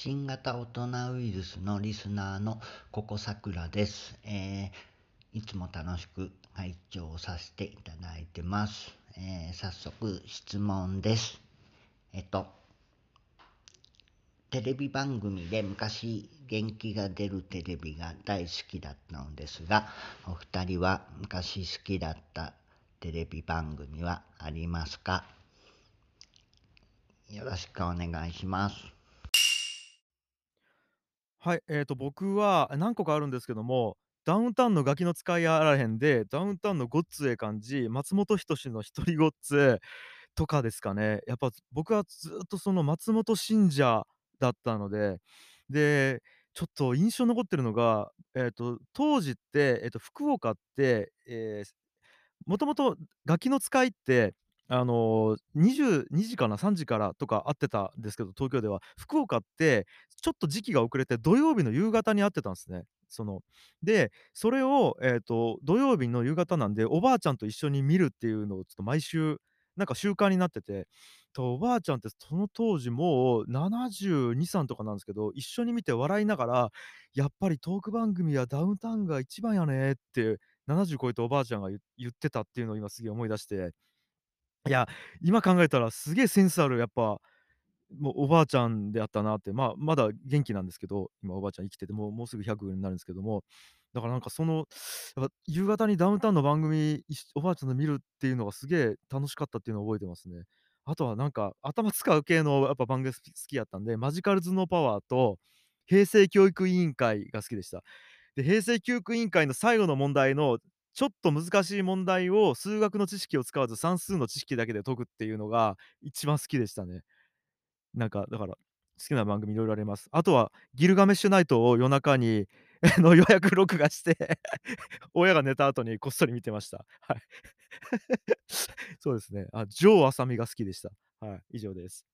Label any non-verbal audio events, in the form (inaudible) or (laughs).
新型大人ウイルスのリスナーのココさくらです、えー、いつも楽しく拝聴させていただいてます。えー、早速質問です。えっと、テレビ番組で昔元気が出るテレビが大好きだったのですが、お二人は昔好きだったテレビ番組はありますか？よろしくお願いします。はい、えっと、僕は何個かあるんですけども、ダウンタウンのガキの使いやあらへんで、ダウンタウンのごっつええ感じ、松本人志の一人ごっつとかですかね。やっぱ僕はずっとその松本信者だったので、で、ちょっと印象残ってるのが、えっと、当時って、えっと、福岡って、ええ、もともとガキの使いってあの、22時かな、3時からとか会ってたんですけど、東京では。福岡って、ちょっと時期が遅れて土曜日の夕方に会ってたんですね。その、で、それを、えっと、土曜日の夕方なんで、おばあちゃんと一緒に見るっていうのをちょっと毎週、なんか習慣になってて、と、おばあちゃんってその当時もう72、3とかなんですけど、一緒に見て笑いながら、やっぱりトーク番組はダウンタウンが一番やねって、70超えたおばあちゃんが言ってたっていうのを今すげえ思い出していや、今考えたらすげえセンスあるやっぱ、もうおばあちゃんであったなって、まあ、まだ元気なんですけど、今おばあちゃん生きてて、もうもうすぐ100になるんですけども、だからなんかその、やっぱ夕方にダウンタウンの番組、おばあちゃんと見るっていうのがすげえ楽しかったっていうのを覚えてますね。あとはなんか、頭使う系のやっぱ番組好きやったんで、マジカル頭脳パワーと平成教育委員会が好きでした。で、平成教育委員会の最後の問題のちょっと難しい問題を数学の知識を使わず算数の知識だけで解くっていうのが一番好きでしたね。なんかだから、好きな番組色々あります。あとはギルガメッシュナイトを夜中に (laughs) の予約録画して (laughs) 親が寝た後にこっそり見てました。はい。(laughs) そうですね。あ、城あさみが好きでした。はい、以上です。